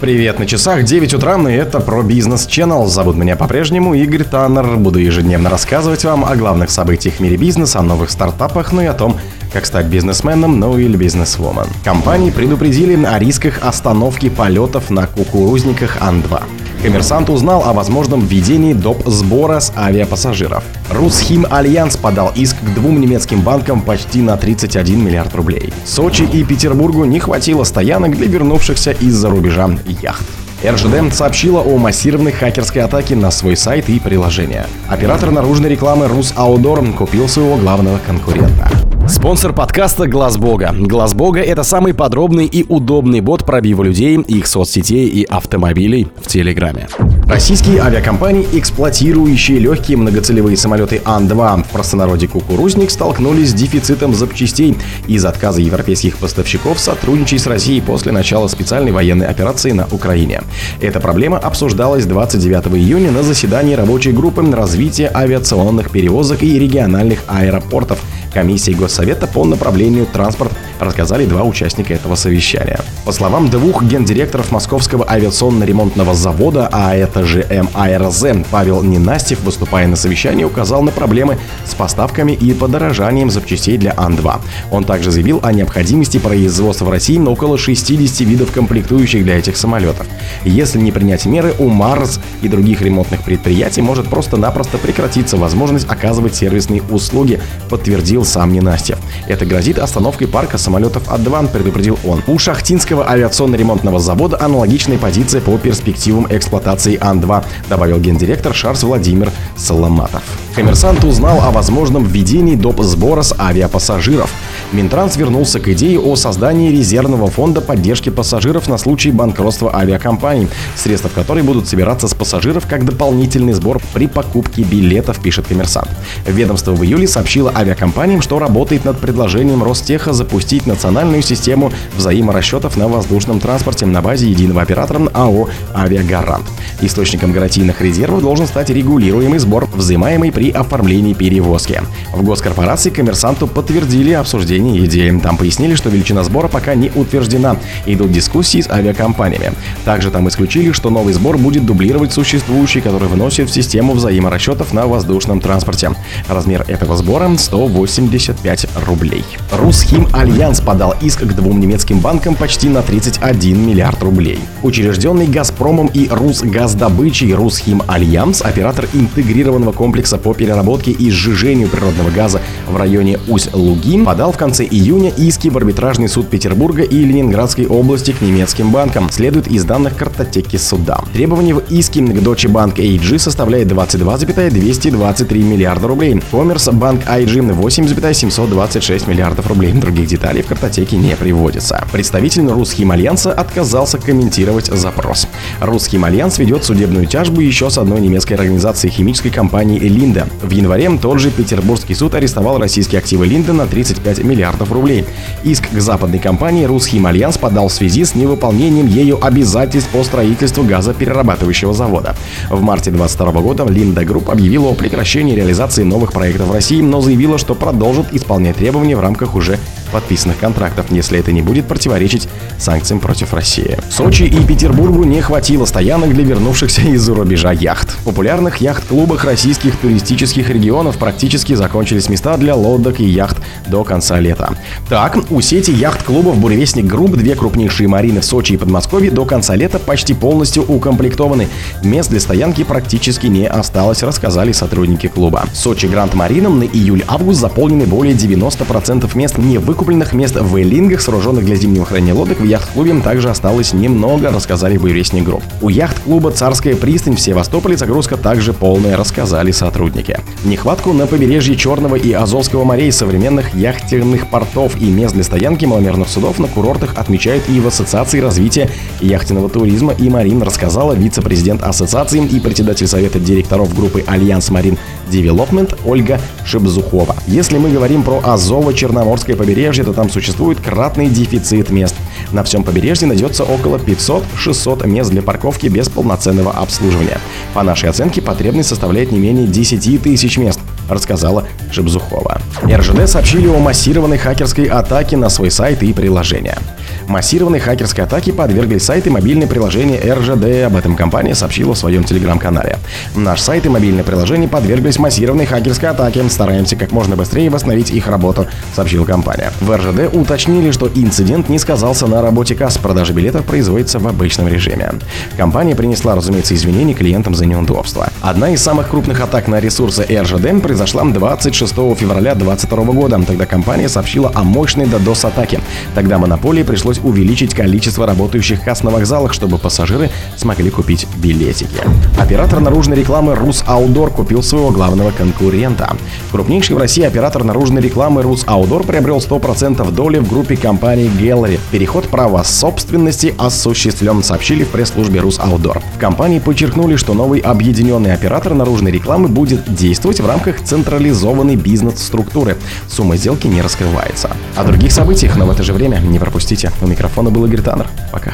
Привет, на часах 9 утра, и это про бизнес Channel. Зовут меня по-прежнему Игорь Таннер. Буду ежедневно рассказывать вам о главных событиях в мире бизнеса, о новых стартапах, ну и о том, как стать бизнесменом, ну или бизнесвумен. Компании предупредили о рисках остановки полетов на кукурузниках Ан-2. Коммерсант узнал о возможном введении доп. сбора с авиапассажиров. Русхим Альянс подал иск к двум немецким банкам почти на 31 миллиард рублей. Сочи и Петербургу не хватило стоянок для вернувшихся из-за рубежа яхт. РЖД сообщила о массированной хакерской атаке на свой сайт и приложение. Оператор наружной рекламы Русаудор купил своего главного конкурента. Спонсор подкаста Глаз Бога. Глаз Бога это самый подробный и удобный бот пробива людей, их соцсетей и автомобилей в Телеграме. Российские авиакомпании, эксплуатирующие легкие многоцелевые самолеты Ан-2 в простонародье «Кукурузник», столкнулись с дефицитом запчастей из отказа европейских поставщиков сотрудничать с Россией после начала специальной военной операции на Украине. Эта проблема обсуждалась 29 июня на заседании рабочей группы развития авиационных перевозок и региональных аэропортов – комиссии Госсовета по направлению транспорт рассказали два участника этого совещания. По словам двух гендиректоров Московского авиационно-ремонтного завода, а это же МАРЗ, Павел Ненастьев, выступая на совещании, указал на проблемы с поставками и подорожанием запчастей для Ан-2. Он также заявил о необходимости производства в России около 60 видов комплектующих для этих самолетов. Если не принять меры, у МАРЗ и других ремонтных предприятий может просто-напросто прекратиться возможность оказывать сервисные услуги, подтвердил сам Ненастьев. Это грозит остановкой парка самолетов А2, предупредил он. У Шахтинского авиационно-ремонтного завода аналогичная позиция по перспективам эксплуатации Ан-2, добавил гендиректор Шарс Владимир Соломатов. Коммерсант узнал о возможном введении доп. сбора с авиапассажиров. Минтранс вернулся к идее о создании резервного фонда поддержки пассажиров на случай банкротства авиакомпаний, средства которой будут собираться с пассажиров как дополнительный сбор при покупке билетов, пишет коммерсант. Ведомство в июле сообщило авиакомпаниям, что работает над предложением Ростеха запустить национальную систему взаиморасчетов на воздушном транспорте на базе единого оператора АО «Авиагарант». Источником гарантийных резервов должен стать регулируемый сбор, взимаемый при оформлении перевозки. В госкорпорации коммерсанту подтвердили обсуждение идеи. Там пояснили, что величина сбора пока не утверждена. Идут дискуссии с авиакомпаниями. Также там исключили, что новый сбор будет дублировать существующий, который вносит в систему взаиморасчетов на воздушном транспорте. Размер этого сбора 185 рублей. Русхим Альянс подал иск к двум немецким банкам почти на 31 миллиард рублей. Учрежденный Газпромом и Русгаздобычей Русхим Альянс, оператор интегрированного комплекса по переработке и сжижению природного газа в районе Усть-Луги, подал в конце июня иски в арбитражный суд Петербурга и Ленинградской области к немецким банкам, следует из данных картотеки суда. Требование в иске к Deutsche Bank AG составляет 22,223 миллиарда рублей. Commerzbank AG 8,726 миллиардов рублей. Других деталей в картотеке не приводится. Представитель Русхим Альянса отказался комментировать запрос. Русхим Альянс ведет судебную тяжбу еще с одной немецкой организацией химической компании Linde. В январе тот же Петербургский суд арестовал российские активы Linde на 35 миллиардов миллиардов рублей. Иск к западной компании «Русхим Альянс» подал в связи с невыполнением ею обязательств по строительству газоперерабатывающего завода. В марте 2022 года Linde Group объявила о прекращении реализации новых проектов в России, но заявила, что продолжит исполнять требования в рамках уже подписанных контрактов, если это не будет противоречить санкциям против России. Сочи и Петербургу не хватило стоянок для вернувшихся из-за рубежа яхт. В популярных яхт-клубах российских туристических регионов практически закончились места для лодок и яхт до конца лета. Так, у сети яхт-клубов «Буревестник Групп» две крупнейшие марины в Сочи и Подмосковье до конца лета почти полностью укомплектованы. Мест для стоянки практически не осталось, рассказали сотрудники клуба. Сочи Гранд Марина на июль-август заполнены более 90% мест не выкупленных Выкупленных мест в в эллингах, сооруженных для зимнего хранения лодок, в яхт-клубе также осталось немного, рассказали в Буревестник Групп. У яхт-клуба «Царская пристань» в Севастополе загрузка также полная, рассказали сотрудники. Нехватку на побережье Черного и Азовского морей современных яхтенных портов и мест для стоянки маломерных судов на курортах отмечают и в Ассоциации развития яхтенного туризма и марин, рассказала вице-президент ассоциации и председатель совета директоров группы Альянс Марин Девелопмент Ольга Шибзухова. Если мы говорим про Азово-Черноморское побережье, то там существует кратный дефицит мест. На всем побережье найдется около 500-600 мест для парковки без полноценного обслуживания. По нашей оценке, потребность составляет не менее 10 тысяч мест рассказала Шибзухова. РЖД сообщили о массированной хакерской атаке на свой сайт и приложение. Массированной хакерской атаке подверглись сайты и мобильные приложения РЖД. Об этом компания сообщила в своем телеграм-канале. Наш сайт и мобильное приложение подверглись массированной хакерской атаке. Стараемся как можно быстрее восстановить их работу, сообщила компания. В РЖД уточнили, что инцидент не сказался на работе касс. Продажа билетов производится в обычном режиме. Компания принесла, разумеется, извинения клиентам за неудобства. Одна из самых крупных атак на ресурсы РЖД произошла 26 февраля 2022 года. Тогда компания сообщила о мощной DDoS-атаке. Тогда монополии пришлось увеличить количество работающих касс на вокзалах, чтобы пассажиры смогли купить билетики. Оператор наружной рекламы Рус Аудор купил своего главного конкурента. Крупнейший в России оператор наружной рекламы Рус Аудор приобрел 100% доли в группе компаний Gallery. Переход права собственности осуществлен, сообщили в пресс-службе Рус Аудор. В компании подчеркнули, что новый объединенный оператор наружной рекламы будет действовать в рамках централизованной бизнес-структуры. Сумма сделки не раскрывается. О других событиях, но в это же время не пропустите. У микрофона был Игорь Таннер. Пока.